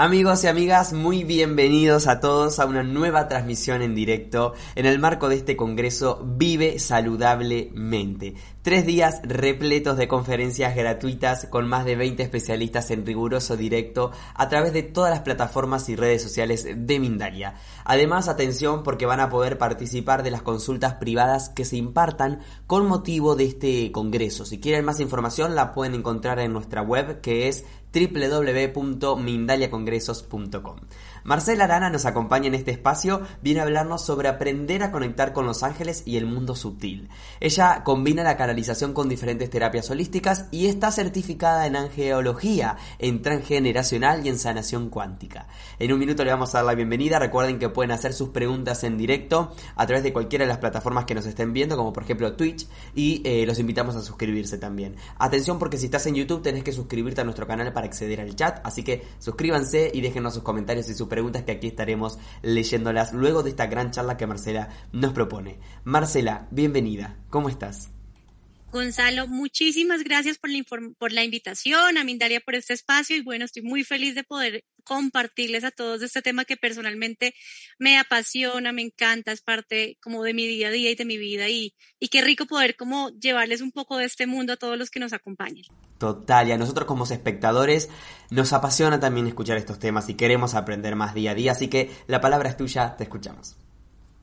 Amigos y amigas, muy bienvenidos a todos a una nueva transmisión en directo en el marco de este congreso Vive Saludablemente. Tres días repletos de conferencias gratuitas con más de 20 especialistas en riguroso directo a través de todas las plataformas y redes sociales de Mindalia. Además, atención porque van a poder participar de las consultas privadas que se impartan con motivo de este congreso. Si quieren más información la pueden encontrar en nuestra web que es www.mindaliacongresos.com. Marcela Arana nos acompaña en este espacio, viene a hablarnos sobre aprender a conectar con los ángeles y el mundo sutil. Ella combina la canalización con diferentes terapias holísticas y está certificada en angeología, en transgeneracional y en sanación cuántica. En un minuto le vamos a dar la bienvenida, recuerden que pueden hacer sus preguntas en directo a través de cualquiera de las plataformas que nos estén viendo, como por ejemplo Twitch, y eh, los invitamos a suscribirse también. Atención porque si estás en YouTube tenés que suscribirte a nuestro canal para acceder al chat, así que suscríbanse y déjenos sus comentarios y sus preguntas que aquí estaremos leyéndolas luego de esta gran charla que Marcela nos propone. Marcela, bienvenida, ¿cómo estás? Gonzalo, muchísimas gracias por la, por la invitación, a Mindalia por este espacio y bueno, estoy muy feliz de poder compartirles a todos este tema que personalmente me apasiona, me encanta, es parte como de mi día a día y de mi vida y, y qué rico poder como llevarles un poco de este mundo a todos los que nos acompañen. Total, y a nosotros como espectadores nos apasiona también escuchar estos temas y queremos aprender más día a día, así que la palabra es tuya, te escuchamos.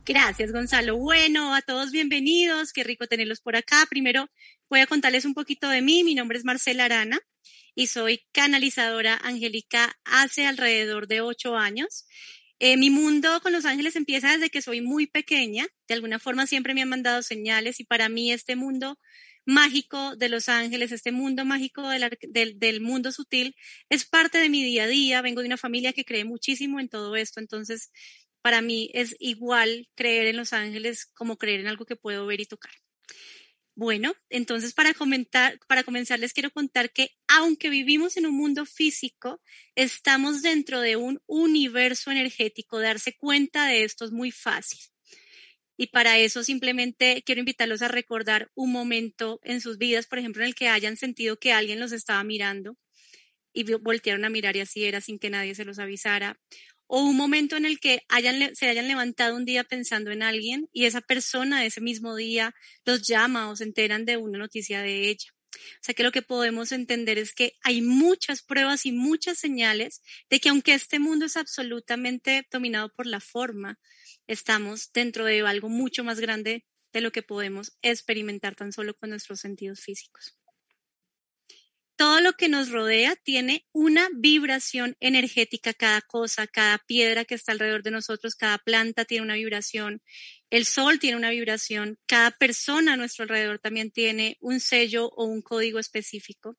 Gracias, Gonzalo. Bueno, a todos bienvenidos, qué rico tenerlos por acá. Primero voy a contarles un poquito de mí. Mi nombre es Marcela Arana y soy canalizadora angélica hace alrededor de ocho años. Eh, mi mundo con los ángeles empieza desde que soy muy pequeña. De alguna forma siempre me han mandado señales y para mí este mundo mágico de los ángeles, este mundo mágico del, del, mundo sutil, es parte de mi día a día. Vengo de una familia que cree muchísimo en todo esto, entonces para mí es igual creer en los ángeles como creer en algo que puedo ver y tocar. Bueno, entonces para comentar, para comenzar les quiero contar que aunque vivimos en un mundo físico, estamos dentro de un universo energético. Darse cuenta de esto es muy fácil. Y para eso simplemente quiero invitarlos a recordar un momento en sus vidas, por ejemplo, en el que hayan sentido que alguien los estaba mirando y voltearon a mirar y así era sin que nadie se los avisara o un momento en el que se hayan levantado un día pensando en alguien y esa persona ese mismo día los llama o se enteran de una noticia de ella. O sea que lo que podemos entender es que hay muchas pruebas y muchas señales de que aunque este mundo es absolutamente dominado por la forma, estamos dentro de algo mucho más grande de lo que podemos experimentar tan solo con nuestros sentidos físicos todo lo que nos rodea tiene una vibración energética, cada cosa, cada piedra que está alrededor de nosotros, cada planta tiene una vibración, el sol tiene una vibración, cada persona a nuestro alrededor también tiene un sello o un código específico.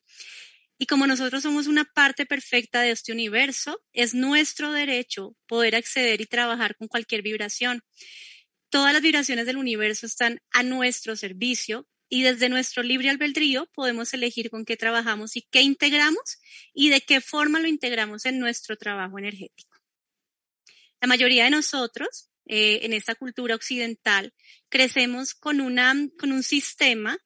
Y como nosotros somos una parte perfecta de este universo, es nuestro derecho poder acceder y trabajar con cualquier vibración. Todas las vibraciones del universo están a nuestro servicio y desde nuestro libre albedrío podemos elegir con qué trabajamos y qué integramos y de qué forma lo integramos en nuestro trabajo energético. La mayoría de nosotros eh, en esta cultura occidental crecemos con, una, con un sistema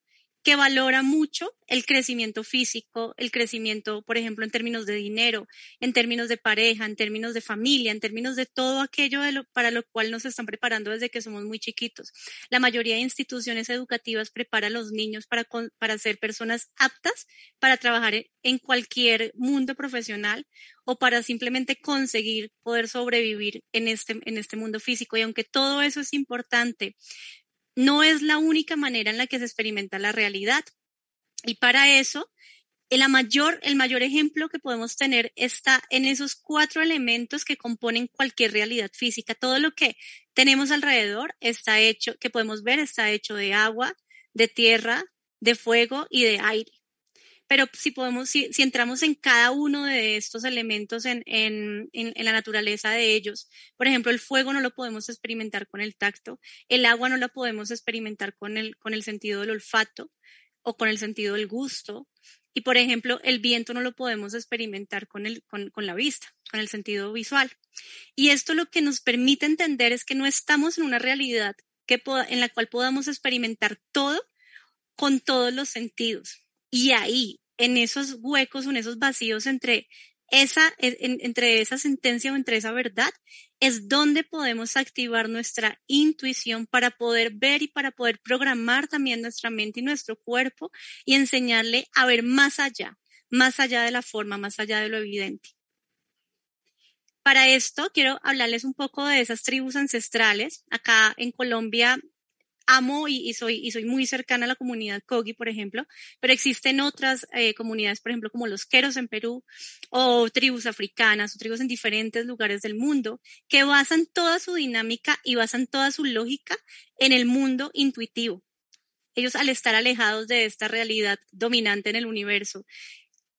que valora mucho el crecimiento físico, el crecimiento, por ejemplo, en términos de dinero, en términos de pareja, en términos de familia, en términos de todo aquello para lo cual nos están preparando desde que somos muy chiquitos. La mayoría de instituciones educativas prepara a los niños para, para ser personas aptas para trabajar en cualquier mundo profesional o para simplemente conseguir poder sobrevivir en este, en este mundo físico. Y aunque todo eso es importante, no es la única manera en la que se experimenta la realidad. Y para eso, mayor, el mayor ejemplo que podemos tener está en esos cuatro elementos que componen cualquier realidad física. Todo lo que tenemos alrededor está hecho, que podemos ver, está hecho de agua, de tierra, de fuego y de aire pero si podemos, si, entramos en cada uno de estos elementos en, la naturaleza de ellos, por ejemplo, el fuego no lo podemos experimentar con el tacto, el agua no la podemos experimentar con el, sentido del olfato o con el sentido del gusto, y por ejemplo, el viento no lo podemos experimentar con, la vista, con el sentido visual. Y esto lo que nos permite entender es que no estamos en una realidad en la cual podamos experimentar todo con todos los sentidos. Y ahí, en esos huecos, en esos vacíos entre esa, entre esa sentencia o entre esa verdad, es donde podemos activar nuestra intuición para poder ver y para poder programar también nuestra mente y nuestro cuerpo y enseñarle a ver más allá, más allá de la forma, más allá de lo evidente. Para esto quiero hablarles un poco de esas tribus ancestrales. Acá en Colombia amo y, soy, y soy muy cercana a la comunidad Kogi, por ejemplo, pero existen otras eh, comunidades, por ejemplo, como los Queros en Perú, o tribus africanas, o tribus en diferentes lugares del mundo, que basan toda su dinámica y basan toda su lógica en el mundo intuitivo. Ellos al estar alejados de esta realidad dominante en el universo,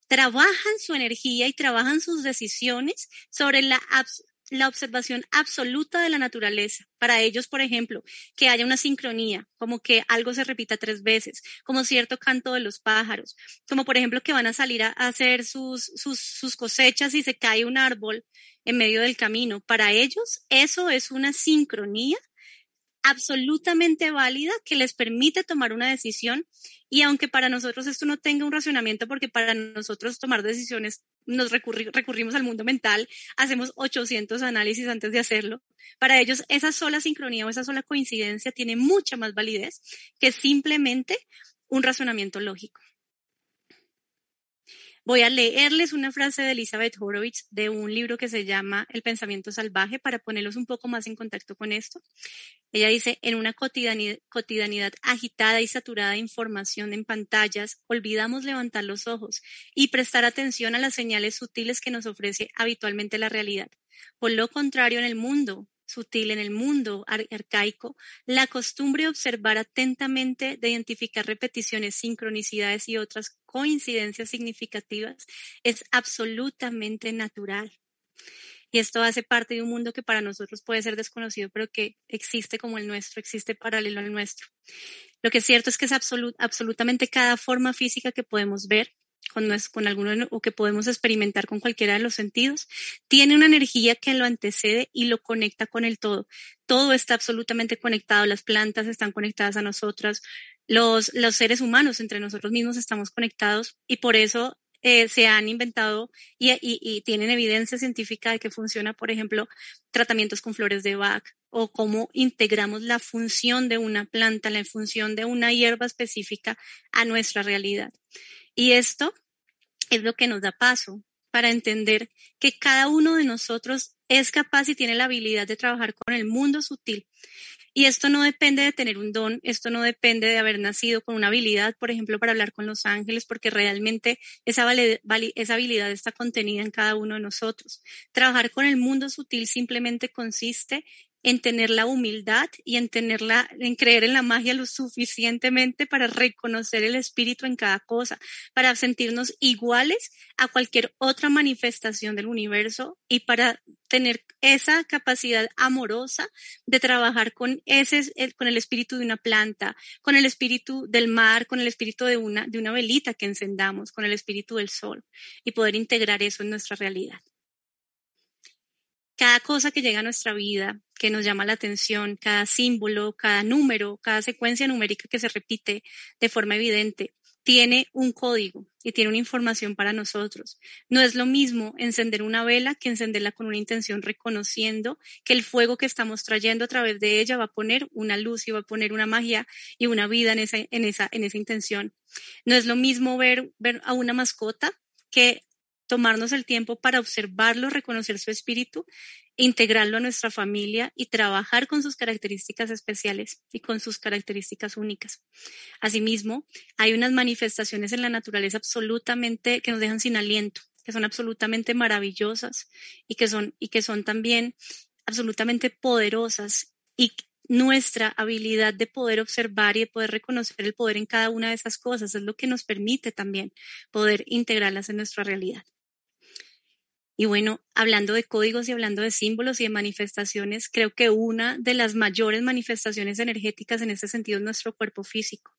trabajan su energía y trabajan sus decisiones sobre la, la observación absoluta de la naturaleza. Para ellos, por ejemplo, que haya una sincronía, como que algo se repita tres veces, como cierto canto de los pájaros, como por ejemplo que van a salir a hacer sus, sus, cosechas y se cae un árbol en medio del camino. Para ellos, eso es una sincronía absolutamente válida que les permite tomar una decisión y aunque para nosotros esto no tenga un racionamiento, porque para nosotros tomar decisiones nos recurrimos al mundo mental, hacemos 800 análisis antes de hacerlo, para ellos esa sola sincronía o esa sola coincidencia tiene mucha más validez que simplemente un razonamiento lógico. Voy a leerles una frase de Elizabeth Horowitz de un libro que se llama El pensamiento salvaje para ponerlos un poco más en contacto con esto. Ella dice, en una cotidianidad, agitada y saturada de información en pantallas, olvidamos levantar los ojos y prestar atención a las señales sutiles que nos ofrece habitualmente la realidad. Por lo contrario, en el mundo sutil en el mundo arcaico, la costumbre de observar atentamente, de identificar repeticiones, sincronicidades y otras coincidencias significativas es absolutamente natural. Y esto hace parte de un mundo que para nosotros puede ser desconocido, pero que existe como el nuestro, existe paralelo al nuestro. Lo que es cierto es que es absolutamente cada forma física que podemos ver, con, con alguno o que podemos experimentar con cualquiera de los sentidos, tiene una energía que lo antecede y lo conecta con el todo. Todo está absolutamente conectado, las plantas están conectadas a nosotras, los, los seres humanos entre nosotros mismos estamos conectados y por eso eh, se han inventado y, y, y, tienen evidencia científica de que funciona, por ejemplo, tratamientos con flores de Bach o cómo integramos la función de una planta, la función de una hierba específica a nuestra realidad. Y esto es lo que nos da paso para entender que cada uno de nosotros es capaz y tiene la habilidad de trabajar con el mundo sutil. Y esto no depende de tener un don, esto no depende de haber nacido con una habilidad, por ejemplo, para hablar con los ángeles, porque realmente esa, habilidad está contenida en cada uno de nosotros. Trabajar con el mundo sutil simplemente consiste en tener la humildad y en tenerla, en creer en la magia lo suficientemente para reconocer el espíritu en cada cosa, para sentirnos iguales a cualquier otra manifestación del universo y para tener esa capacidad amorosa de trabajar con ese, con el espíritu de una planta, con el espíritu del mar, con el espíritu de una, de una velita que encendamos, con el espíritu del sol y poder integrar eso en nuestra realidad cada cosa que llega a nuestra vida, que nos llama la atención, cada símbolo, cada número, cada secuencia numérica que se repite de forma evidente, tiene un código y tiene una información para nosotros. No es lo mismo encender una vela que encenderla con una intención reconociendo que el fuego que estamos trayendo a través de ella va a poner una luz y va a poner una magia y una vida en esa, en esa, en esa intención. No es lo mismo ver, ver a una mascota que tomarnos el tiempo para observarlo, reconocer su espíritu, integrarlo a nuestra familia y trabajar con sus características especiales y con sus características únicas. Asimismo, hay unas manifestaciones en la naturaleza absolutamente que nos dejan sin aliento, que son absolutamente maravillosas y que son, y que son también absolutamente poderosas y nuestra habilidad de poder observar y de poder reconocer el poder en cada una de esas cosas es lo que nos permite también poder integrarlas en nuestra realidad. Y bueno, hablando de códigos y hablando de símbolos y de manifestaciones, creo que una de las mayores manifestaciones energéticas en ese sentido es nuestro cuerpo físico.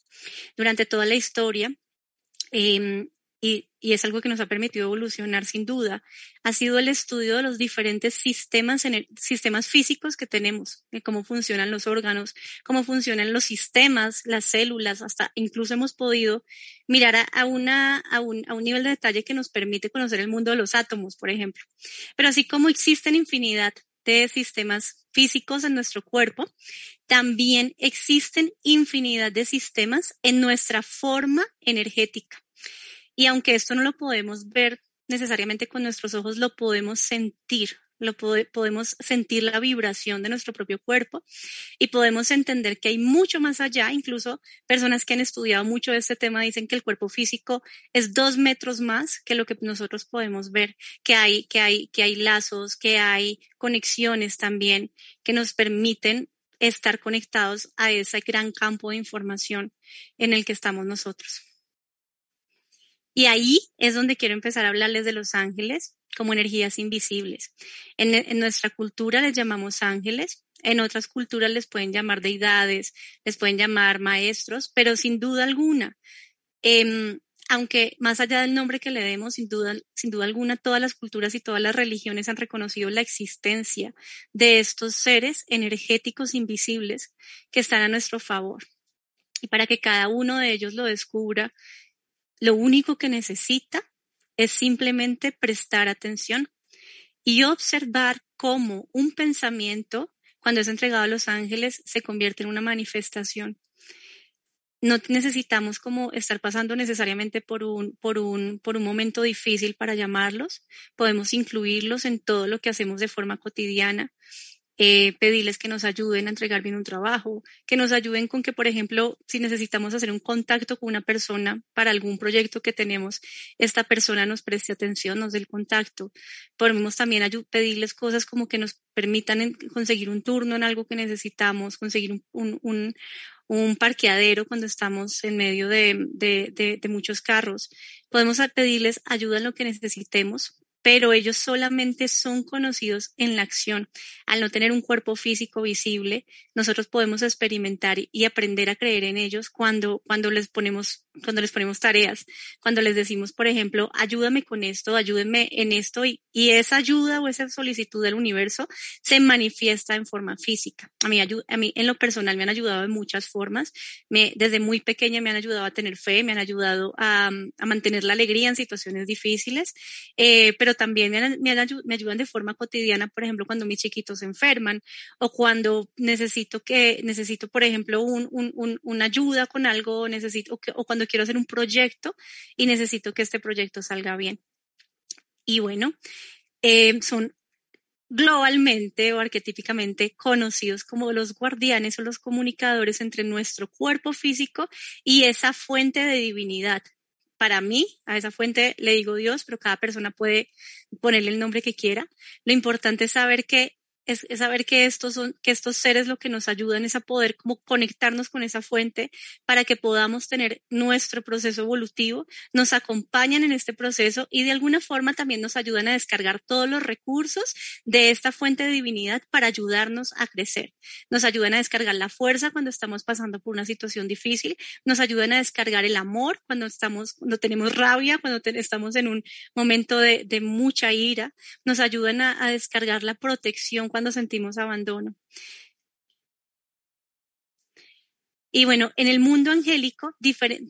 Durante toda la historia, em, y, es algo que nos ha permitido evolucionar sin duda, ha sido el estudio de los diferentes sistemas, en sistemas físicos que tenemos, de cómo funcionan los órganos, cómo funcionan los sistemas, las células, hasta incluso hemos podido mirar a, una, a, un, a un nivel de detalle que nos permite conocer el mundo de los átomos, por ejemplo. Pero así como existen infinidad de sistemas físicos en nuestro cuerpo, también existen infinidad de sistemas en nuestra forma energética. Y aunque esto no lo podemos ver necesariamente con nuestros ojos, lo podemos sentir, lo podemos sentir la vibración de nuestro propio cuerpo y podemos entender que hay mucho más allá. Incluso personas que han estudiado mucho este tema dicen que el cuerpo físico es dos metros más que lo que nosotros podemos ver, que hay, que hay, que hay lazos, que hay conexiones también que nos permiten estar conectados a ese gran campo de información en el que estamos nosotros. Y ahí es donde quiero empezar a hablarles de los ángeles como energías invisibles. En, nuestra cultura les llamamos ángeles, en otras culturas les pueden llamar deidades, les pueden llamar maestros, pero sin duda alguna, em, aunque más allá del nombre que le demos, sin duda, sin duda alguna, todas las culturas y todas las religiones han reconocido la existencia de estos seres energéticos invisibles que están a nuestro favor. Y para que cada uno de ellos lo descubra lo único que necesita es simplemente prestar atención y observar cómo un pensamiento, cuando es entregado a los ángeles, se convierte en una manifestación. No necesitamos como estar pasando necesariamente por un, por un, por un momento difícil para llamarlos. Podemos incluirlos en todo lo que hacemos de forma cotidiana eh, pedirles que nos ayuden a entregar bien un trabajo, que nos ayuden con que, por ejemplo, si necesitamos hacer un contacto con una persona para algún proyecto que tenemos, esta persona nos preste atención, nos dé el contacto. Podemos también pedirles cosas como que nos permitan conseguir un turno en algo que necesitamos, conseguir un, un, un, parqueadero cuando estamos en medio de, de, muchos carros. Podemos pedirles ayuda en lo que necesitemos pero ellos solamente son conocidos en la acción. Al no tener un cuerpo físico visible, nosotros podemos experimentar y aprender a creer en ellos cuando, cuando les ponemos, cuando les ponemos tareas, cuando les decimos, por ejemplo, ayúdame con esto, ayúdenme en esto, y, y esa ayuda o esa solicitud del universo se manifiesta en forma física. A mí, en lo personal me han ayudado de muchas formas. Desde muy pequeña me han ayudado a tener fe, me han ayudado a, a mantener la alegría en situaciones difíciles, eh, pero también me, ayudan de forma cotidiana, por ejemplo, cuando mis chiquitos enferman o cuando necesito que, necesito, por ejemplo, un, un, una ayuda con algo, necesito, o, cuando quiero hacer un proyecto y necesito que este proyecto salga bien. Y bueno, eh, son globalmente o arquetípicamente conocidos como los guardianes o los comunicadores entre nuestro cuerpo físico y esa fuente de divinidad para mí, a esa fuente le digo Dios, pero cada persona puede ponerle el nombre que quiera. Lo importante es saber que es, saber que estos son, que estos seres lo que nos ayudan es a poder como conectarnos con esa fuente para que podamos tener nuestro proceso evolutivo, nos acompañan en este proceso y de alguna forma también nos ayudan a descargar todos los recursos de esta fuente de divinidad para ayudarnos a crecer. Nos ayudan a descargar la fuerza cuando estamos pasando por una situación difícil, nos ayudan a descargar el amor cuando estamos, cuando tenemos rabia, cuando estamos en un momento de, de mucha ira, nos ayudan a, a descargar la protección cuando sentimos abandono. Y bueno, en el mundo angélico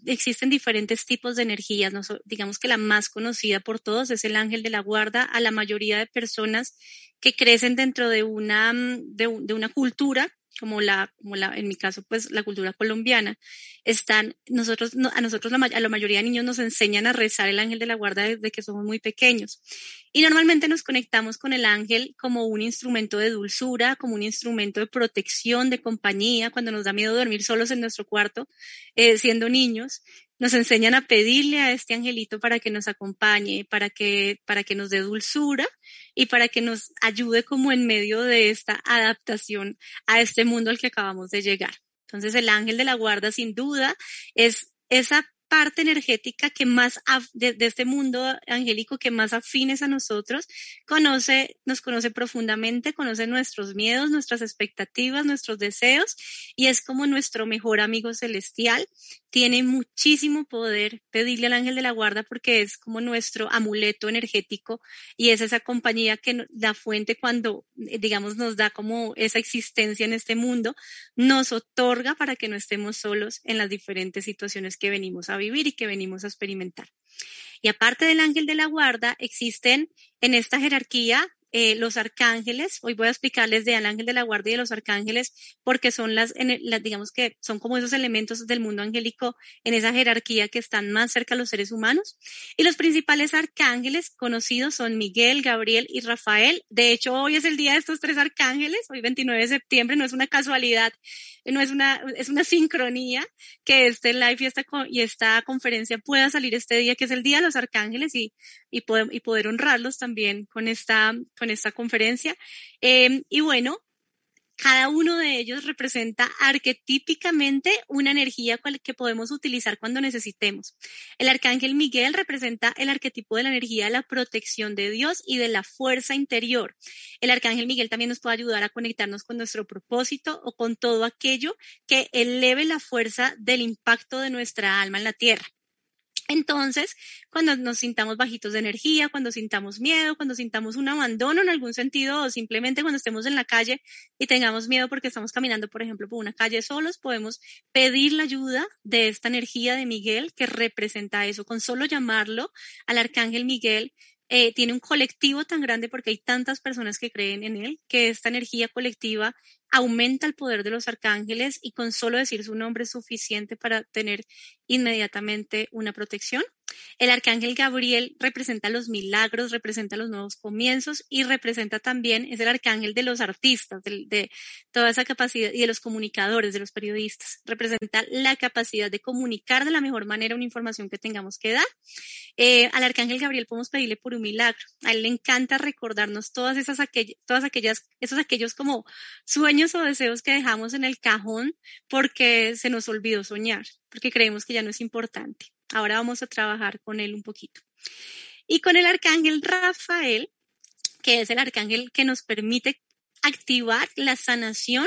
existen diferentes tipos de energías. digamos que la más conocida por todos es el ángel de la guarda. A la mayoría de personas que crecen dentro de una, de una cultura como la, como la, en mi caso, pues la cultura colombiana, están, nosotros, a nosotros, a la mayoría de niños nos enseñan a rezar el ángel de la guarda desde que somos muy pequeños. Y normalmente nos conectamos con el ángel como un instrumento de dulzura, como un instrumento de protección, de compañía, cuando nos da miedo dormir solos en nuestro cuarto, eh, siendo niños nos enseñan a pedirle a este angelito para que nos acompañe, para que, para que nos dé dulzura y para que nos ayude como en medio de esta adaptación a este mundo al que acabamos de llegar. Entonces el ángel de la guarda sin duda es esa parte energética que más de, este mundo angélico que más afines a nosotros, conoce, nos conoce profundamente, conoce nuestros miedos, nuestras expectativas, nuestros deseos y es como nuestro mejor amigo celestial. Tiene muchísimo poder pedirle al ángel de la guarda porque es como nuestro amuleto energético y es esa compañía que la fuente cuando, digamos, nos da como esa existencia en este mundo, nos otorga para que no estemos solos en las diferentes situaciones que venimos a vivir y que venimos a experimentar. Y aparte del ángel de la guarda, existen en esta jerarquía eh, los arcángeles. Hoy voy a explicarles de al ángel de la guardia y de los arcángeles porque son las, las, digamos que son como esos elementos del mundo angélico en esa jerarquía que están más cerca a los seres humanos. Y los principales arcángeles conocidos son Miguel, Gabriel y Rafael. De hecho, hoy es el día de estos tres arcángeles, hoy 29 de septiembre, no es una casualidad, no es una, es una sincronía que este live y esta, y esta conferencia pueda salir este día, que es el día de los arcángeles y, y, poder, y poder honrarlos también con esta, con esta conferencia. Em, y bueno, cada uno de ellos representa arquetípicamente una energía que podemos utilizar cuando necesitemos. El arcángel Miguel representa el arquetipo de la energía de la protección de Dios y de la fuerza interior. El arcángel Miguel también nos puede ayudar a conectarnos con nuestro propósito o con todo aquello que eleve la fuerza del impacto de nuestra alma en la tierra. Entonces, cuando nos sintamos bajitos de energía, cuando sintamos miedo, cuando sintamos un abandono en algún sentido o simplemente cuando estemos en la calle y tengamos miedo porque estamos caminando, por ejemplo, por una calle solos, podemos pedir la ayuda de esta energía de Miguel que representa eso. Con solo llamarlo al arcángel Miguel, eh, tiene un colectivo tan grande porque hay tantas personas que creen en él, que esta energía colectiva aumenta el poder de los arcángeles y con solo decir su nombre es suficiente para tener inmediatamente una protección. El arcángel Gabriel representa los milagros, representa los nuevos comienzos y representa también, es el arcángel de los artistas, de, toda esa capacidad y de los comunicadores, de los periodistas. Representa la capacidad de comunicar de la mejor manera una información que tengamos que dar. Eh, al arcángel Gabriel podemos pedirle por un milagro. A él le encanta recordarnos todas esas aquellas, esos aquellos como sueños o deseos que dejamos en el cajón porque se nos olvidó soñar, porque creemos que ya no es importante. Ahora vamos a trabajar con él un poquito. Y con el arcángel Rafael, que es el arcángel que nos permite activar la sanación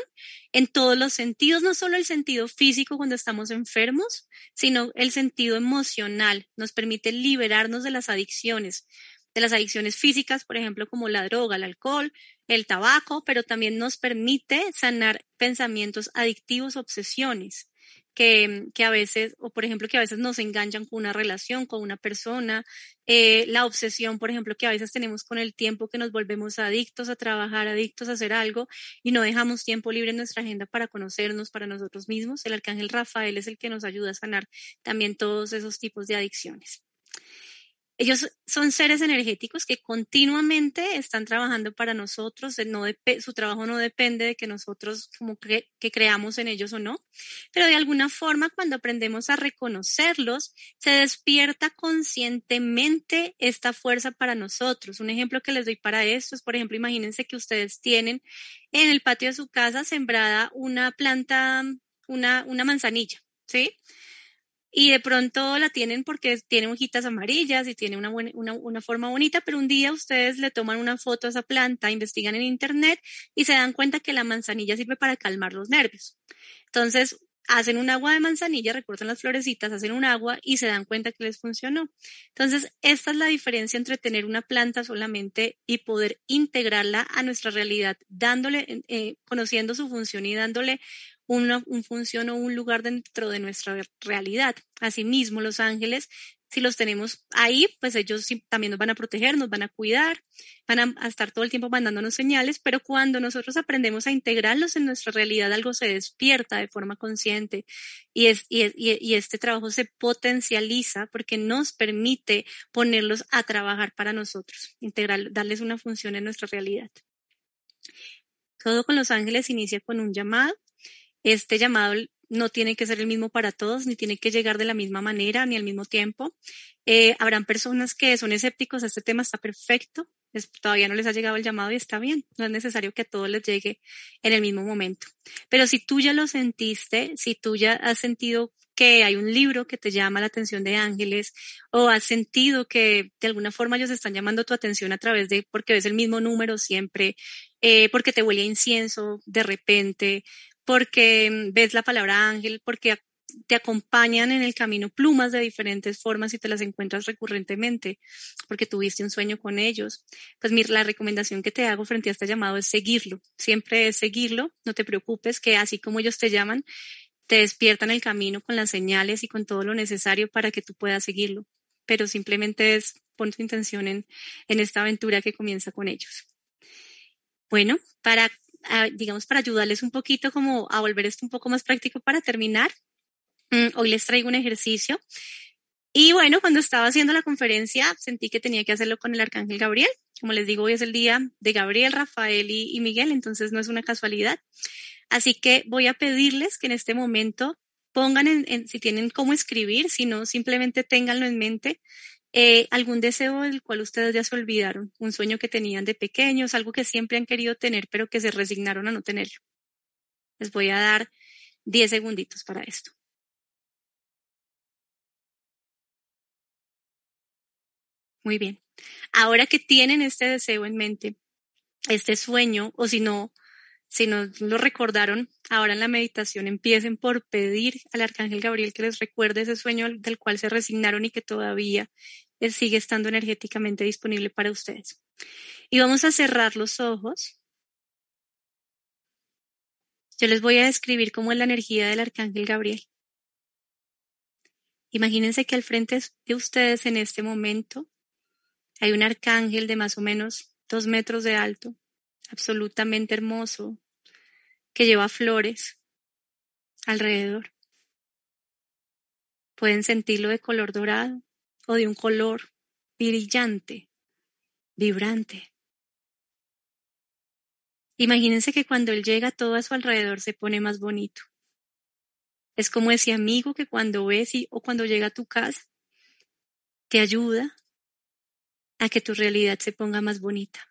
en todos los sentidos, no solo el sentido físico cuando estamos enfermos, sino el sentido emocional. Nos permite liberarnos de las adicciones, de las adicciones físicas, por ejemplo, como la droga, el alcohol, el tabaco, pero también nos permite sanar pensamientos adictivos, obsesiones que, que, a veces, o por ejemplo, que a veces nos enganchan con una relación, con una persona, eh, la obsesión, por ejemplo, que a veces tenemos con el tiempo que nos volvemos adictos a trabajar, adictos a hacer algo y no dejamos tiempo libre en nuestra agenda para conocernos, para nosotros mismos. El arcángel Rafael es el que nos ayuda a sanar también todos esos tipos de adicciones. Ellos son seres energéticos que continuamente están trabajando para nosotros. No su trabajo no depende de que nosotros como que, creamos en ellos o no, pero de alguna forma cuando aprendemos a reconocerlos, se despierta conscientemente esta fuerza para nosotros. Un ejemplo que les doy para esto es, por ejemplo, imagínense que ustedes tienen en el patio de su casa sembrada una planta, una manzanilla, ¿sí? Y de pronto la tienen porque tiene hojitas amarillas y tiene una, una, una, forma bonita, pero un día ustedes le toman una foto a esa planta, investigan en internet y se dan cuenta que la manzanilla sirve para calmar los nervios. Entonces, hacen un agua de manzanilla, recortan las florecitas, hacen un agua y se dan cuenta que les funcionó. Entonces, esta es la diferencia entre tener una planta solamente y poder integrarla a nuestra realidad, dándole, eh, conociendo su función y dándole una un función o un lugar dentro de nuestra realidad. Asimismo, los ángeles, si los tenemos ahí, pues ellos también nos van a proteger, nos van a cuidar, van a, estar todo el tiempo mandándonos señales, pero cuando nosotros aprendemos a integrarlos en nuestra realidad, algo se despierta de forma consciente y, es, y, y este trabajo se potencializa porque nos permite ponerlos a trabajar para nosotros, integrar, darles una función en nuestra realidad. Todo con los ángeles inicia con un llamado este llamado no tiene que ser el mismo para todos, ni tiene que llegar de la misma manera, ni al mismo tiempo. Eh, habrán personas que son escépticos, este tema está perfecto, todavía no les ha llegado el llamado y está bien, no es necesario que a todos les llegue en el mismo momento. Pero si tú ya lo sentiste, si tú ya has sentido que hay un libro que te llama la atención de ángeles o has sentido que de alguna forma ellos están llamando tu atención a través de porque ves el mismo número siempre, eh, porque te huele a incienso de repente, porque mm, ves la palabra ángel, porque te acompañan en el camino plumas de diferentes formas y te las encuentras recurrentemente porque tuviste un sueño con ellos. Pues mira, la recomendación que te hago frente a este llamado es seguirlo. Siempre es seguirlo. No te preocupes que así como ellos te llaman, te despiertan el camino con las señales y con todo lo necesario para que tú puedas seguirlo. Pero simplemente es pon tu intención en, en esta aventura que comienza con ellos. Bueno, para, ah, digamos, para ayudarles un poquito como a volver esto un poco más práctico para terminar, mm, hoy les traigo un ejercicio. Y bueno, cuando estaba haciendo la conferencia, sentí que tenía que hacerlo con el Arcángel Gabriel. Como les digo, hoy es el día de Gabriel, Rafael y Miguel, entonces no es una casualidad. Así que voy a pedirles que en este momento pongan en, si tienen cómo escribir, si no, simplemente ténganlo en mente. Eh, algún deseo del cual ustedes ya se olvidaron, un sueño que tenían de pequeños, algo que siempre han querido tener, pero que se resignaron a no tenerlo. Les voy a dar 10 segunditos para esto. Muy bien. Ahora que tienen este deseo en mente, este sueño, o si no, si no lo recordaron, ahora en la meditación empiecen por pedir al Arcángel Gabriel que les recuerde ese sueño del cual se resignaron y que todavía sigue estando energéticamente disponible para ustedes. Y vamos a cerrar los ojos. Yo les voy a describir cómo es la energía del Arcángel Gabriel. Imagínense que al frente de ustedes en este momento hay un arcángel de más o menos dos metros de alto, absolutamente hermoso, que lleva flores alrededor. Pueden sentirlo de color dorado o de un color brillante, vibrante. Imagínense que cuando él llega todo a su alrededor se pone más bonito. Es como ese amigo que cuando ves y, o cuando llega a tu casa te ayuda a que tu realidad se ponga más bonita.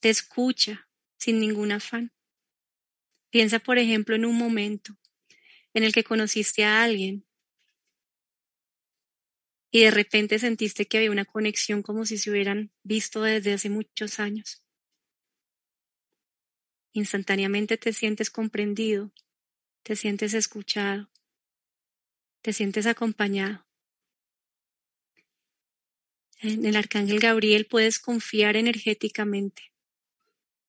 Te escucha sin ningún afán. Piensa, por ejemplo, en un momento en el que conociste a alguien y de repente sentiste que había una conexión como si se hubieran visto desde hace muchos años. Instantáneamente te sientes comprendido, te sientes escuchado, te sientes acompañado. En el arcángel Gabriel puedes confiar energéticamente.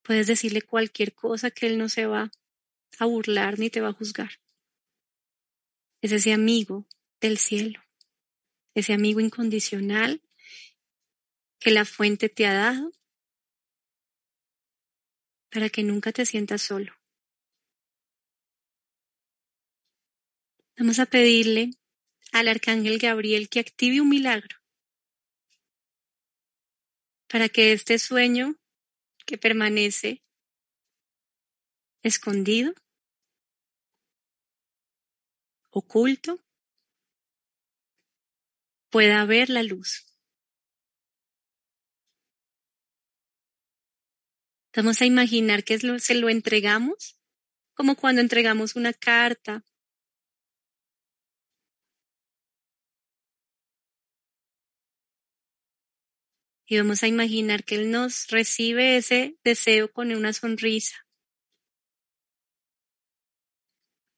Puedes decirle cualquier cosa que él no se va a burlar ni te va a juzgar. Es ese amigo del cielo, ese amigo incondicional que la fuente te ha dado para que nunca te sientas solo. Vamos a pedirle al arcángel Gabriel que active un milagro para que este sueño que permanece escondido, oculto, pueda ver la luz. Vamos a imaginar que se lo entregamos como cuando entregamos una carta. Y vamos a imaginar que Él nos recibe ese deseo con una sonrisa.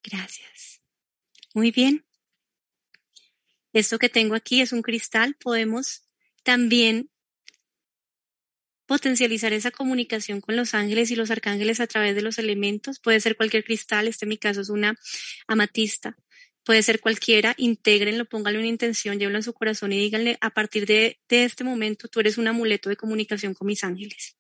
Gracias. Muy bien. Esto que tengo aquí es un cristal. Podemos también potencializar esa comunicación con los ángeles y los arcángeles a través de los elementos. Puede ser cualquier cristal, este en mi caso es una amatista. Puede ser cualquiera, intégrenlo, pónganle una intención, llévenlo en su corazón y díganle, a partir de, de este momento, tú eres un amuleto de comunicación con mis ángeles.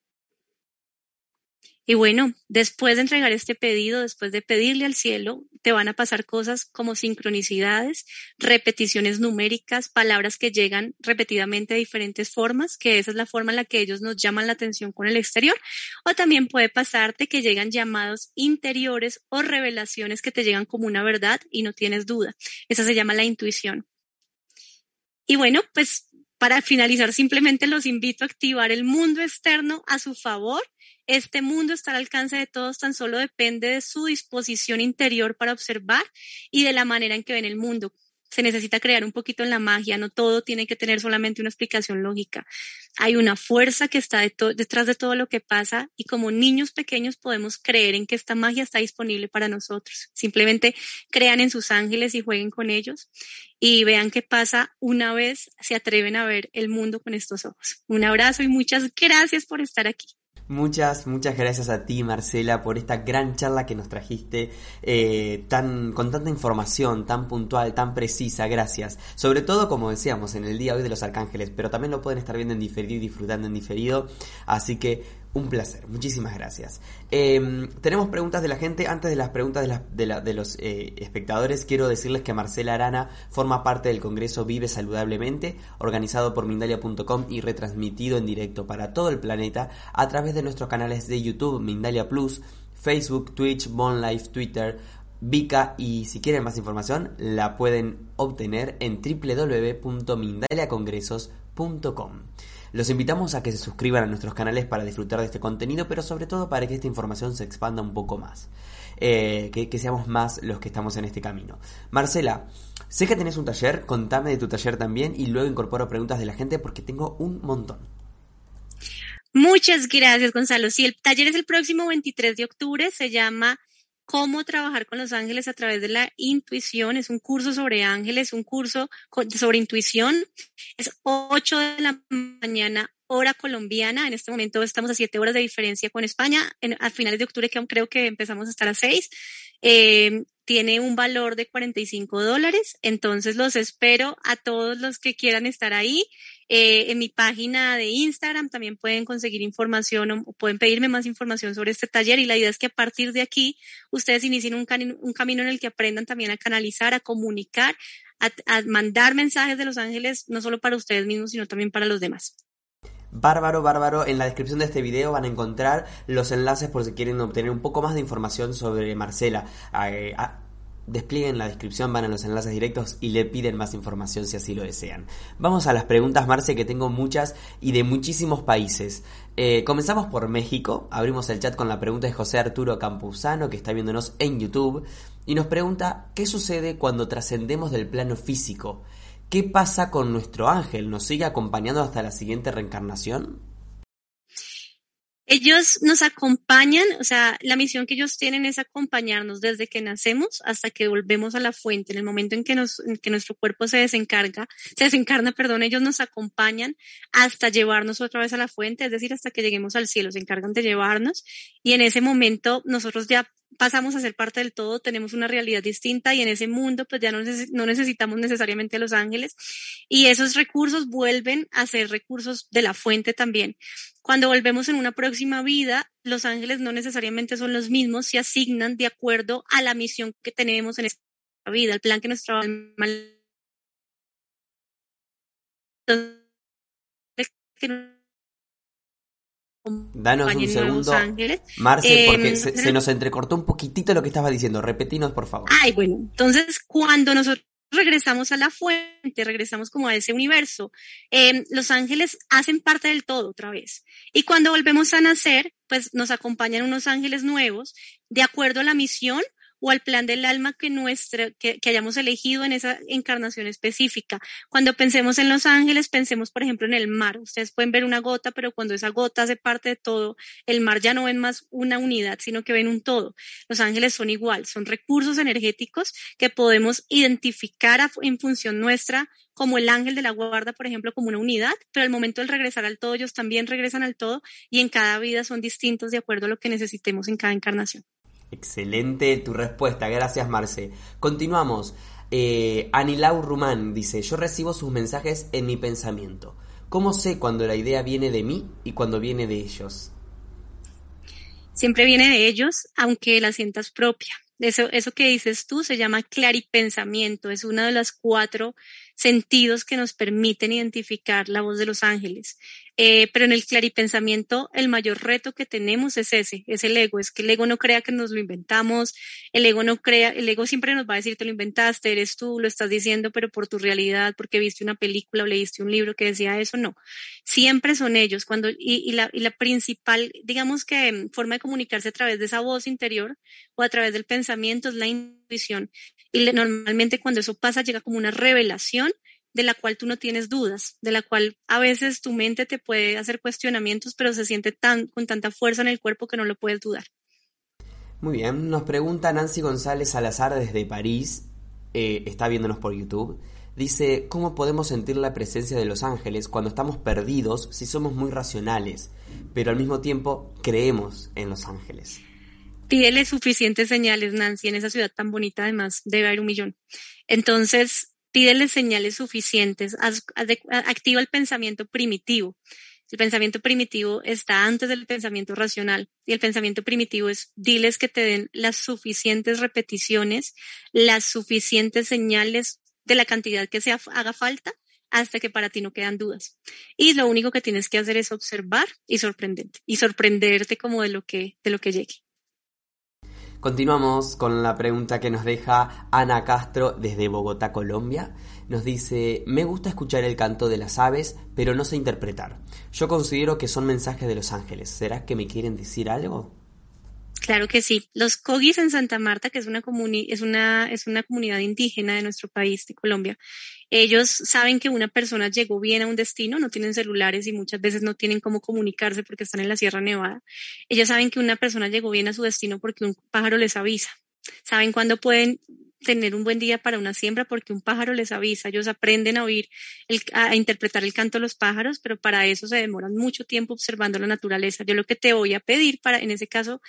Y bueno, después de entregar este pedido, después de pedirle al cielo, te van a pasar cosas como sincronicidades, repeticiones numéricas, palabras que llegan repetidamente de diferentes formas, que esa es la forma en la que ellos nos llaman la atención con el exterior. O también puede pasarte que llegan llamados interiores o revelaciones que te llegan como una verdad y no tienes duda. Esa se llama la intuición. Y bueno, pues para finalizar, simplemente los invito a activar el mundo externo a su favor este mundo está al alcance de todos, tan solo depende de su disposición interior para observar y de la manera en que ven el mundo. se necesita crear un poquito en la magia, no todo tiene que tener solamente una explicación lógica. Hay una fuerza que está detrás de todo lo que pasa y como niños pequeños podemos creer en que esta magia está disponible para nosotros. Simplemente crean en sus ángeles y jueguen con ellos y vean qué pasa una vez se atreven a ver el mundo con estos ojos. Un abrazo y muchas gracias por estar aquí. Muchas, muchas gracias a ti, Marcela, por esta gran charla que nos trajiste, eh, tan, con tanta información, tan puntual, tan precisa. Gracias. Sobre todo, como decíamos, en el día hoy de los arcángeles, pero también lo pueden estar viendo en diferido y disfrutando en diferido. Así que un placer, muchísimas gracias. Em, tenemos preguntas de la gente. Antes de las preguntas de, los eh, espectadores, quiero decirles que Marcela Arana forma parte del Congreso Vive Saludablemente, organizado por Mindalia.com y retransmitido en directo para todo el planeta a través de nuestros canales de YouTube, Mindalia Plus, Facebook, Twitch, Life, Twitter, Vika y si quieren más información la pueden obtener en www.mindaliacongresos.com. Los invitamos a que se suscriban a nuestros canales para disfrutar de este contenido, pero sobre todo para que esta información se expanda un poco más. Eh, que, seamos más los que estamos en este camino. Marcela, sé que tenés un taller, contame de tu taller también y luego incorporo preguntas de la gente porque tengo un montón. Muchas gracias, Gonzalo. Sí, el taller es el próximo 23 de octubre, se llama cómo trabajar con los ángeles a través de la intuición. Es un curso sobre ángeles, un curso sobre intuición. Es 8 de la mañana, hora colombiana. En este momento estamos a 7 horas de diferencia con España. a finales de octubre creo que empezamos a estar a 6. Eh, tiene un valor de 45 dólares. Entonces los espero a todos los que quieran estar ahí. Eh, en mi página de Instagram también pueden conseguir información o, pueden pedirme más información sobre este taller y la idea es que a partir de aquí ustedes inicien un, camino en el que aprendan también a canalizar, a comunicar, a mandar mensajes de los ángeles, no solo para ustedes mismos, sino también para los demás. Bárbaro, bárbaro. En la descripción de este video van a encontrar los enlaces por si quieren obtener un poco más de información sobre Marcela. Eh, desplieguen la descripción, van a los enlaces directos y le piden más información si así lo desean. Vamos a las preguntas, Marce, que tengo muchas y de muchísimos países. Eh, comenzamos por México, abrimos el chat con la pregunta de José Arturo Campuzano, que está viéndonos en YouTube, y nos pregunta, ¿qué sucede cuando trascendemos del plano físico? ¿Qué pasa con nuestro ángel? ¿Nos sigue acompañando hasta la siguiente reencarnación? Ellos nos acompañan, o sea, la misión que ellos tienen es acompañarnos desde que nacemos hasta que volvemos a la fuente. En el momento en que, en nuestro cuerpo se desencarga, se desencarna, perdón, ellos nos acompañan hasta llevarnos otra vez a la fuente, es decir, hasta que lleguemos al cielo, se encargan de llevarnos y en ese momento nosotros ya pasamos a ser parte del todo, tenemos una realidad distinta y en ese mundo pues ya no, no, necesitamos necesariamente a los ángeles y esos recursos vuelven a ser recursos de la fuente también. Cuando volvemos en una próxima vida, los ángeles no necesariamente son los mismos, se asignan de acuerdo a la misión que tenemos en esta vida, el plan que nuestro alma Danos un segundo, Marce, porque em, se, nos entrecortó un poquitito lo que estabas diciendo. Repetinos, por favor. Ay, bueno, entonces cuando nosotros regresamos a la fuente, regresamos como a ese universo, em, los ángeles hacen parte del todo otra vez. Y cuando volvemos a nacer, pues nos acompañan unos ángeles nuevos de acuerdo a la misión o al plan del alma que nuestra, que, hayamos elegido en esa encarnación específica. Cuando pensemos en los ángeles, pensemos, por ejemplo, en el mar. Ustedes pueden ver una gota, pero cuando esa gota hace parte de todo, el mar ya no ven más una unidad, sino que ven un todo. Los ángeles son igual, son recursos energéticos que podemos identificar en función nuestra como el ángel de la guarda, por ejemplo, como una unidad, pero al momento de regresar al todo, ellos también regresan al todo y en cada vida son distintos de acuerdo a lo que necesitemos en cada encarnación. Excelente tu respuesta, gracias Marce. Continuamos. Eh, Anilau Rumán dice, yo recibo sus mensajes en mi pensamiento. ¿Cómo sé cuando la idea viene de mí y cuando viene de ellos? Siempre viene de ellos, aunque la sientas propia. Eso, eso que dices tú se llama claripensamiento, es una de las cuatro sentidos que nos permiten identificar la voz de los ángeles. Eh, pero en el claripensamiento, el mayor reto que tenemos es ese, es el ego, es que el ego no crea que nos lo inventamos, el ego no crea, el ego siempre nos va a decir, te lo inventaste, eres tú, lo estás diciendo, pero por tu realidad, porque viste una película o leíste un libro que decía eso, no. Siempre son ellos, cuando, y, la, principal, digamos que forma de comunicarse a través de esa voz interior o a través del pensamiento es la intuición. Y normalmente cuando eso pasa llega como una revelación de la cual tú no tienes dudas, de la cual a veces tu mente te puede hacer cuestionamientos, pero se siente tan, con tanta fuerza en el cuerpo que no lo puedes dudar. Muy bien, nos pregunta Nancy González Salazar desde París, eh, está viéndonos por YouTube. Dice, ¿cómo podemos sentir la presencia de los ángeles cuando estamos perdidos si somos muy racionales, pero al mismo tiempo creemos en los ángeles? Pídele suficientes señales, Nancy, en esa ciudad tan bonita, además debe haber un millón. Entonces, pídele señales suficientes, activa el pensamiento primitivo. El pensamiento primitivo está antes del pensamiento racional y el pensamiento primitivo es diles que te den las suficientes repeticiones, las suficientes señales de la cantidad que se haga falta hasta que para ti no quedan dudas. Y lo único que tienes que hacer es observar y sorprenderte y sorprenderte como de lo que de lo que llegue. Continuamos con la pregunta que nos deja Ana Castro desde Bogotá, Colombia. Nos dice, me gusta escuchar el canto de las aves, pero no sé interpretar. Yo considero que son mensajes de los ángeles. ¿Será que me quieren decir algo? Claro que sí. Los Cogis en Santa Marta, que es una, es, una, es una comunidad indígena de nuestro país, de Colombia, ellos saben que una persona llegó bien a un destino, no tienen celulares y muchas veces no tienen cómo comunicarse porque están en la Sierra Nevada. Ellos saben que una persona llegó bien a su destino porque un pájaro les avisa. Saben cuándo pueden tener un buen día para una siembra porque un pájaro les avisa. Ellos aprenden a oír, a interpretar el canto de los pájaros, pero para eso se demoran mucho tiempo observando la naturaleza. Yo lo que te voy a pedir para, en ese caso,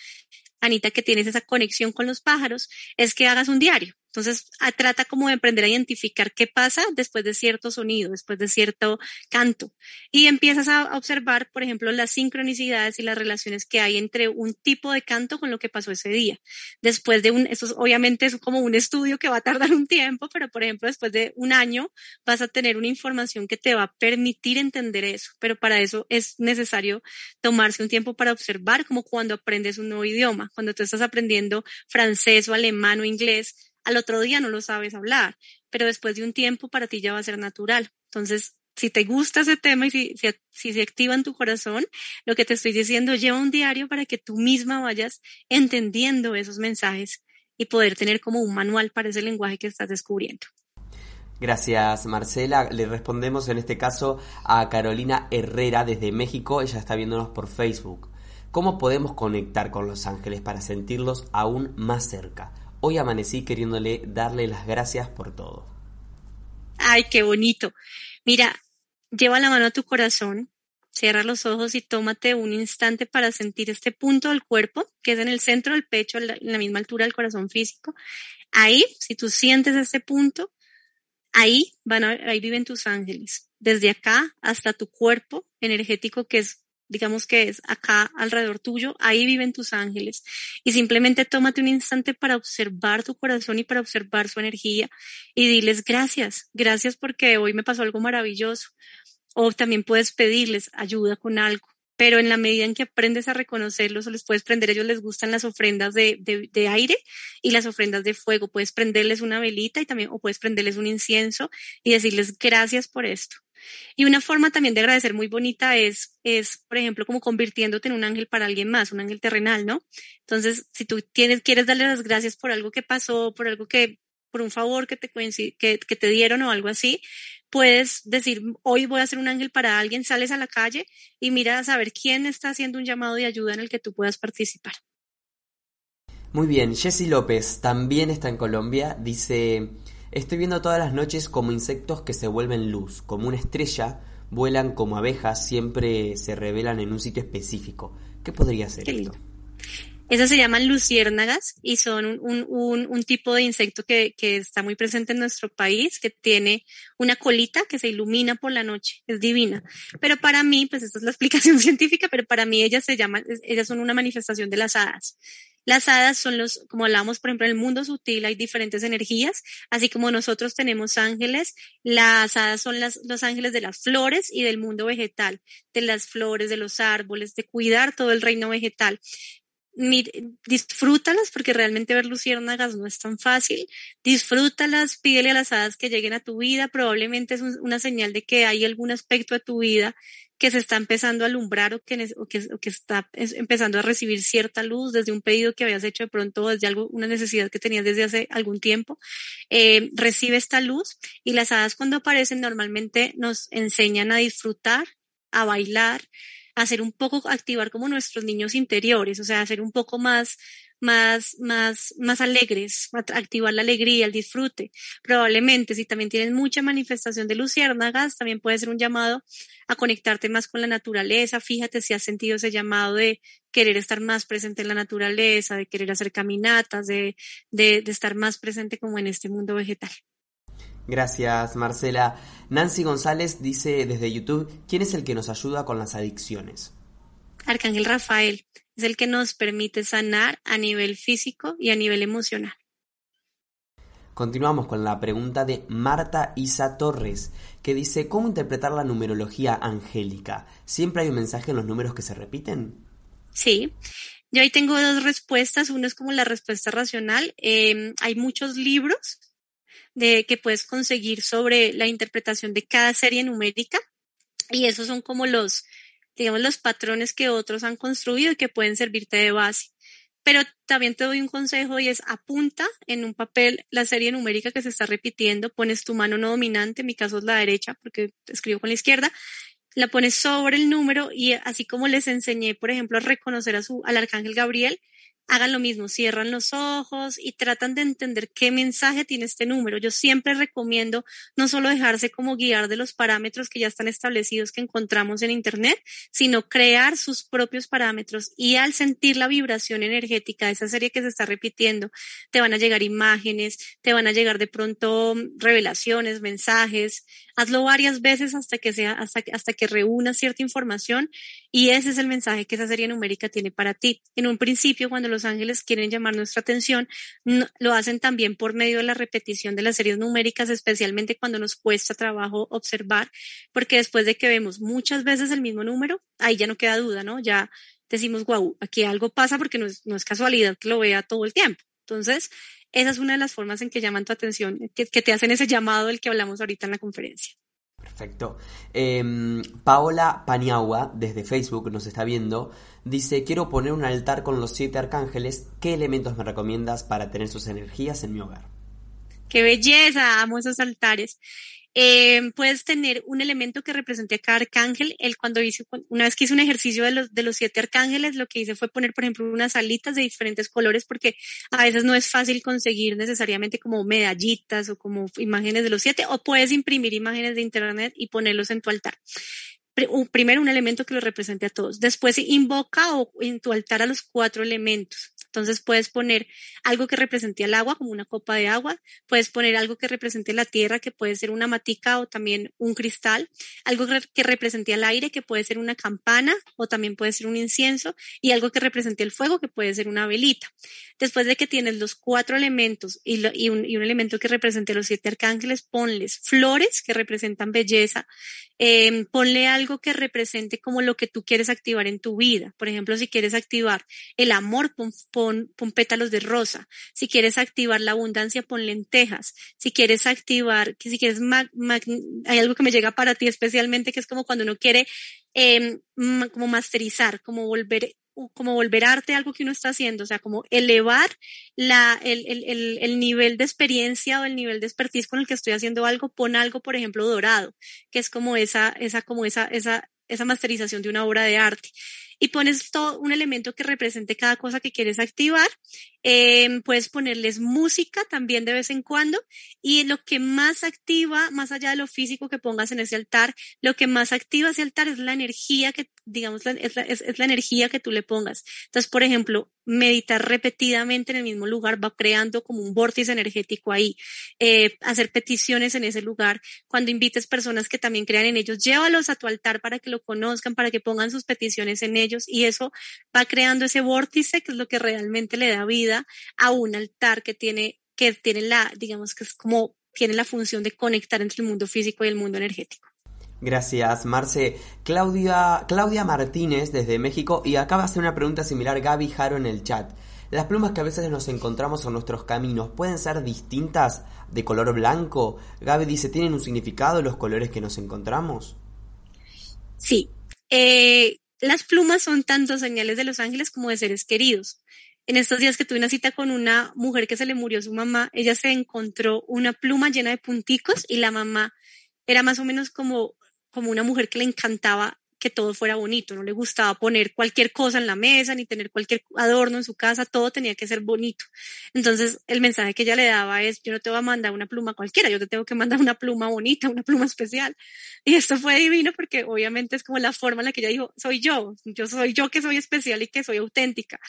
Anita, que tienes esa conexión con los pájaros, es que hagas un diario. Entonces, trata como de aprender a identificar qué pasa después de cierto sonido, después de cierto canto. Y empiezas a observar, por ejemplo, las sincronicidades y las relaciones que hay entre un tipo de canto con lo que pasó ese día. Después de un, eso obviamente es como un estudio que va a tardar un tiempo, pero por ejemplo, después de un año vas a tener una información que te va a permitir entender eso. Pero para eso es necesario tomarse un tiempo para observar, como cuando aprendes un nuevo idioma. Cuando tú estás aprendiendo francés o alemán o inglés, al otro día no lo sabes hablar, pero después de un tiempo para ti ya va a ser natural. Entonces, si te gusta ese tema y si, si, se activa en tu corazón, lo que te estoy diciendo, lleva un diario para que tú misma vayas entendiendo esos mensajes y poder tener como un manual para ese lenguaje que estás descubriendo. Gracias, Marcela. Le respondemos en este caso a Carolina Herrera desde México. Ella está viéndonos por Facebook. ¿Cómo podemos conectar con los ángeles para sentirlos aún más cerca? Hoy amanecí queriéndole darle las gracias por todo. Ay, qué bonito. Mira, lleva la mano a tu corazón, cierra los ojos y tómate un instante para sentir este punto del cuerpo, que es en el centro del pecho, en la misma altura del corazón físico. Ahí, si tú sientes este punto, ahí van ahí viven tus ángeles. Desde acá hasta tu cuerpo energético, que es digamos que es acá alrededor tuyo, ahí viven tus ángeles. Y simplemente tómate un instante para observar tu corazón y para observar su energía y diles gracias, gracias porque hoy me pasó algo maravilloso. O también puedes pedirles ayuda con algo. Pero en la medida en que aprendes a reconocerlos o les puedes prender, ellos les gustan las ofrendas de, de, de aire y las ofrendas de fuego. Puedes prenderles una velita y también, o puedes prenderles un incienso y decirles gracias por esto y una forma también de agradecer muy bonita es, es, por ejemplo, como convirtiéndote en un ángel para alguien más, un ángel terrenal, ¿no? Entonces, si tú tienes, quieres darle las gracias por algo que pasó, por algo que, por un favor que te, que, que te dieron o algo así, puedes decir, hoy voy a ser un ángel para alguien, sales a la calle y miras a saber quién está haciendo un llamado de ayuda en el que tú puedas participar. Muy bien, Jessy López también está en Colombia, dice, Estoy viendo todas las noches como insectos que se vuelven luz, como una estrella, vuelan como abejas, siempre se revelan en un sitio específico. ¿Qué podría ser esto? Esas se llaman luciérnagas y son un, un, un tipo de insecto que, que, está muy presente en nuestro país, que tiene una colita que se ilumina por la noche, es divina. Pero para mí, pues esta es la explicación científica, pero para mí ellas se llaman, ellas son una manifestación de las hadas Las hadas son los, como hablamos, por ejemplo, en el mundo sutil hay diferentes energías, así como nosotros tenemos ángeles, las hadas son los ángeles de las flores y del mundo vegetal, de las flores, de los árboles, de cuidar todo el reino vegetal disfrútalas porque realmente ver luciérnagas no es tan fácil. Disfrútalas, pídele a las hadas que lleguen a tu vida. Probablemente es una señal de que hay algún aspecto de tu vida que se está empezando a alumbrar o que, o que, está empezando a recibir cierta luz desde un pedido que habías hecho de pronto, desde algo, una necesidad que tenías desde hace algún tiempo. Eh, recibe esta luz y las hadas cuando aparecen normalmente nos enseñan a disfrutar, a bailar, hacer un poco, activar como nuestros niños interiores, o sea, hacer un poco más más, más, más alegres, activar la alegría, el disfrute. Probablemente, si también tienes mucha manifestación de luciérnagas, también puede ser un llamado a conectarte más con la naturaleza. Fíjate si has sentido ese llamado de querer estar más presente en la naturaleza, de querer hacer caminatas, de, de, de estar más presente como en este mundo vegetal. Gracias, Marcela. Nancy González dice desde YouTube, ¿quién es el que nos ayuda con las adicciones? Arcángel Rafael es el que nos permite sanar a nivel físico y a nivel emocional. Continuamos con la pregunta de Marta Isa Torres, que dice, ¿cómo interpretar la numerología angélica? ¿Siempre hay un mensaje en los números que se repiten? Sí, yo ahí tengo dos respuestas. Uno es como la respuesta racional. Em, hay muchos libros de, que puedes conseguir sobre la interpretación de cada serie numérica y esos son como los, digamos, los patrones que otros han construido y que pueden servirte de base. Pero también te doy un consejo y es apunta en un papel la serie numérica que se está repitiendo, pones tu mano no dominante, en mi caso es la derecha porque escribo con la izquierda, la pones sobre el número y así como les enseñé, por ejemplo, a reconocer a su, al arcángel Gabriel, hagan lo mismo, cierran los ojos y tratan de entender qué mensaje tiene este número. Yo siempre recomiendo no solo dejarse como guiar de los parámetros que ya están establecidos que encontramos en Internet, sino crear sus propios parámetros y al sentir la vibración energética de esa serie que se está repitiendo, te van a llegar imágenes, te van a llegar de pronto revelaciones, mensajes. Hazlo varias veces hasta que sea, hasta, hasta que reúna cierta información y ese es el mensaje que esa serie numérica tiene para ti. En un principio, cuando los ángeles quieren llamar nuestra atención, lo hacen también por medio de la repetición de las series numéricas, especialmente cuando nos cuesta trabajo observar, porque después de que vemos muchas veces el mismo número, ahí ya no queda duda, ¿no? Ya decimos, wow, aquí algo pasa porque no es, no es casualidad que lo vea todo el tiempo. Entonces, esa es una de las formas en que llaman tu atención, que, que te hacen ese llamado del que hablamos ahorita en la conferencia. Perfecto. Em, Paola Paniagua, desde Facebook, nos está viendo, dice, quiero poner un altar con los siete arcángeles, ¿qué elementos me recomiendas para tener sus energías en mi hogar? ¡Qué belleza! Amo esos altares. Eh, puedes tener un elemento que represente a cada arcángel. Él cuando hice, una vez que hice un ejercicio de los, de los siete arcángeles, lo que hice fue poner, por ejemplo, unas alitas de diferentes colores porque a veces no es fácil conseguir necesariamente como medallitas o como imágenes de los siete o puedes imprimir imágenes de internet y ponerlos en tu altar primero un elemento que lo represente a todos. Después invoca o en tu altar a los cuatro elementos. Entonces puedes poner algo que represente al agua, como una copa de agua, puedes poner algo que represente la tierra, que puede ser una matica o también un cristal, algo que represente al aire, que puede ser una campana o también puede ser un incienso, y algo que represente el fuego, que puede ser una velita. Después de que tienes los cuatro elementos y, un, elemento que represente los siete arcángeles, ponles flores que representan belleza, em, ponle algo que represente como lo que tú quieres activar en tu vida. Por ejemplo, si quieres activar el amor, pon pétalos de rosa. Si quieres activar la abundancia, pon lentejas. Si quieres activar, si quieres, hay algo que me llega para ti especialmente, que es como cuando uno quiere em, como masterizar, como volver como volver arte algo que uno está haciendo, o sea, como elevar la, el, el, el, nivel de experiencia o el nivel de expertise con el que estoy haciendo algo, pon algo, por ejemplo, dorado, que es como esa, esa, como esa, esa, esa masterización de una obra de arte. Y pones todo un elemento que represente cada cosa que quieres activar Em, puedes ponerles música también de vez en cuando y lo que más activa, más allá de lo físico que pongas en ese altar, lo que más activa ese altar es la energía que, digamos, es la, es la energía que tú le pongas. Entonces, por ejemplo, meditar repetidamente en el mismo lugar va creando como un vórtice energético ahí. Eh, hacer peticiones en ese lugar. Cuando invites personas que también crean en ellos, llévalos a tu altar para que lo conozcan, para que pongan sus peticiones en ellos y eso va creando ese vórtice que es lo que realmente le da vida a un altar que tiene, que tiene la, digamos que es como, tiene la función de conectar entre el mundo físico y el mundo energético. Gracias, Marce. Claudia, Claudia Martínez desde México y acaba de hacer una pregunta similar Gaby Jaro en el chat. Las plumas que a veces nos encontramos en nuestros caminos pueden ser distintas de color blanco. Gaby dice, ¿tienen un significado los colores que nos encontramos? Sí. Eh, las plumas son tanto señales de los ángeles como de seres queridos. En estos días que tuve una cita con una mujer que se le murió su mamá, ella se encontró una pluma llena de punticos y la mamá era más o menos como como una mujer que le encantaba que todo fuera bonito, no le gustaba poner cualquier cosa en la mesa ni tener cualquier adorno en su casa, todo tenía que ser bonito. Entonces el mensaje que ella le daba es, yo no te voy a mandar una pluma cualquiera, yo te tengo que mandar una pluma bonita, una pluma especial. Y esto fue divino porque obviamente es como la forma en la que ella dijo, soy yo, yo soy yo que soy especial y que soy auténtica.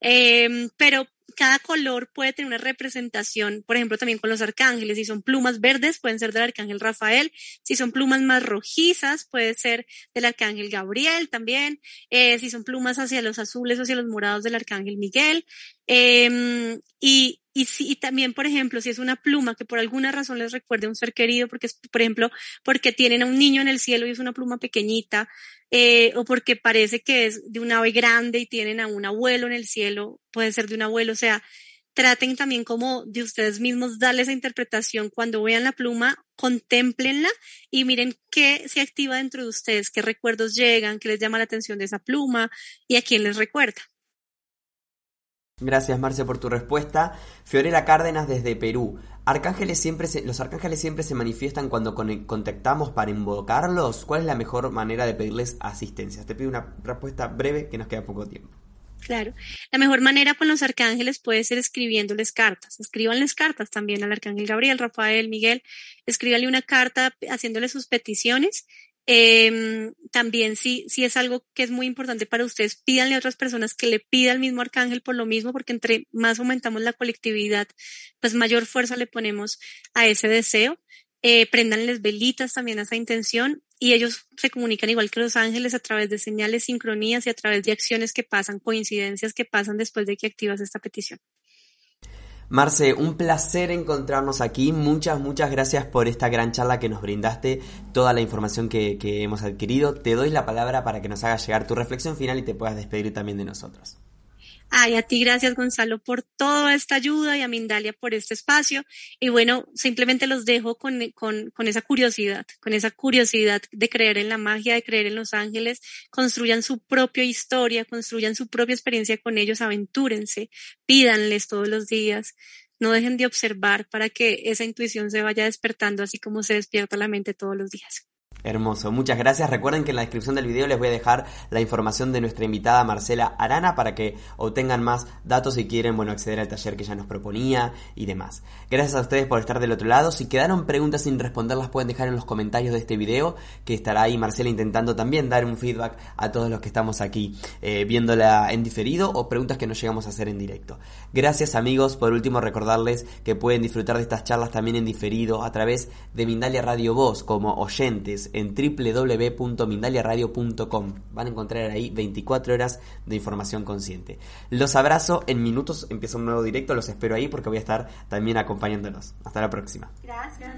Eh, pero cada color puede tener una representación, por ejemplo, también con los arcángeles. Si son plumas verdes, pueden ser del arcángel Rafael. Si son plumas más rojizas, puede ser del arcángel Gabriel también. Eh, si son plumas hacia los azules o hacia los morados del arcángel Miguel. Eh, y, y, si, y también, por ejemplo, si es una pluma que por alguna razón les recuerde a un ser querido, porque es, por ejemplo, porque tienen a un niño en el cielo y es una pluma pequeñita, eh, o porque parece que es de un ave grande y tienen a un abuelo en el cielo, puede ser de un abuelo, o sea, traten también como de ustedes mismos darle esa interpretación cuando vean la pluma, contemplenla y miren qué se activa dentro de ustedes, qué recuerdos llegan, qué les llama la atención de esa pluma y a quién les recuerda. Gracias Marce por tu respuesta. Fiorella Cárdenas desde Perú. Arcángeles siempre los arcángeles siempre se manifiestan cuando contactamos para invocarlos. ¿Cuál es la mejor manera de pedirles asistencia? Te pido una respuesta breve que nos queda poco tiempo. Claro. La mejor manera con los arcángeles puede ser escribiéndoles cartas. Escríbanles cartas también al arcángel Gabriel, Rafael, Miguel. Escríbanle una carta haciéndole sus peticiones eh, también si, si es algo que es muy importante para ustedes, pídanle a otras personas que le pida al mismo arcángel por lo mismo, porque entre más aumentamos la colectividad, pues mayor fuerza le ponemos a ese deseo. Eh, prendanles velitas también a esa intención y ellos se comunican igual que los ángeles a través de señales, sincronías y a través de acciones que pasan, coincidencias que pasan después de que activas esta petición. Marce, un placer encontrarnos aquí. Muchas, muchas gracias por esta gran charla que nos brindaste, toda la información que, hemos adquirido. Te doy la palabra para que nos hagas llegar tu reflexión final y te puedas despedir también de nosotros. Ay, a ti gracias Gonzalo por toda esta ayuda y a Mindalia por este espacio. Y bueno, simplemente los dejo con, con, con, esa curiosidad, con esa curiosidad de creer en la magia, de creer en los ángeles. Construyan su propia historia, construyan su propia experiencia con ellos, aventúrense, pídanles todos los días. No dejen de observar para que esa intuición se vaya despertando así como se despierta la mente todos los días. Hermoso, muchas gracias. Recuerden que en la descripción del video les voy a dejar la información de nuestra invitada Marcela Arana para que obtengan más datos si quieren bueno, acceder al taller que ella nos proponía y demás. Gracias a ustedes por estar del otro lado. Si quedaron preguntas sin responder las pueden dejar en los comentarios de este video que estará ahí Marcela intentando también dar un feedback a todos los que estamos aquí eh, viéndola en diferido o preguntas que nos llegamos a hacer en directo. Gracias amigos. Por último recordarles que pueden disfrutar de estas charlas también en diferido a través de Mindalia Radio Voz como oyentes en www.mindaliaradio.com. Van a encontrar ahí 24 horas de información consciente. Los abrazo, en minutos empieza un nuevo directo, los espero ahí porque voy a estar también acompañándolos. Hasta la próxima. Gracias.